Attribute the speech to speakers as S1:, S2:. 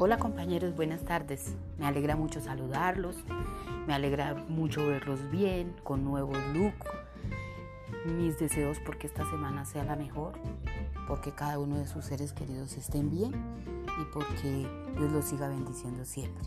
S1: Hola compañeros, buenas tardes. Me alegra mucho saludarlos, me alegra mucho verlos bien, con nuevo look. Mis deseos porque esta semana sea la mejor, porque cada uno de sus seres queridos estén bien y porque Dios los siga bendiciendo siempre.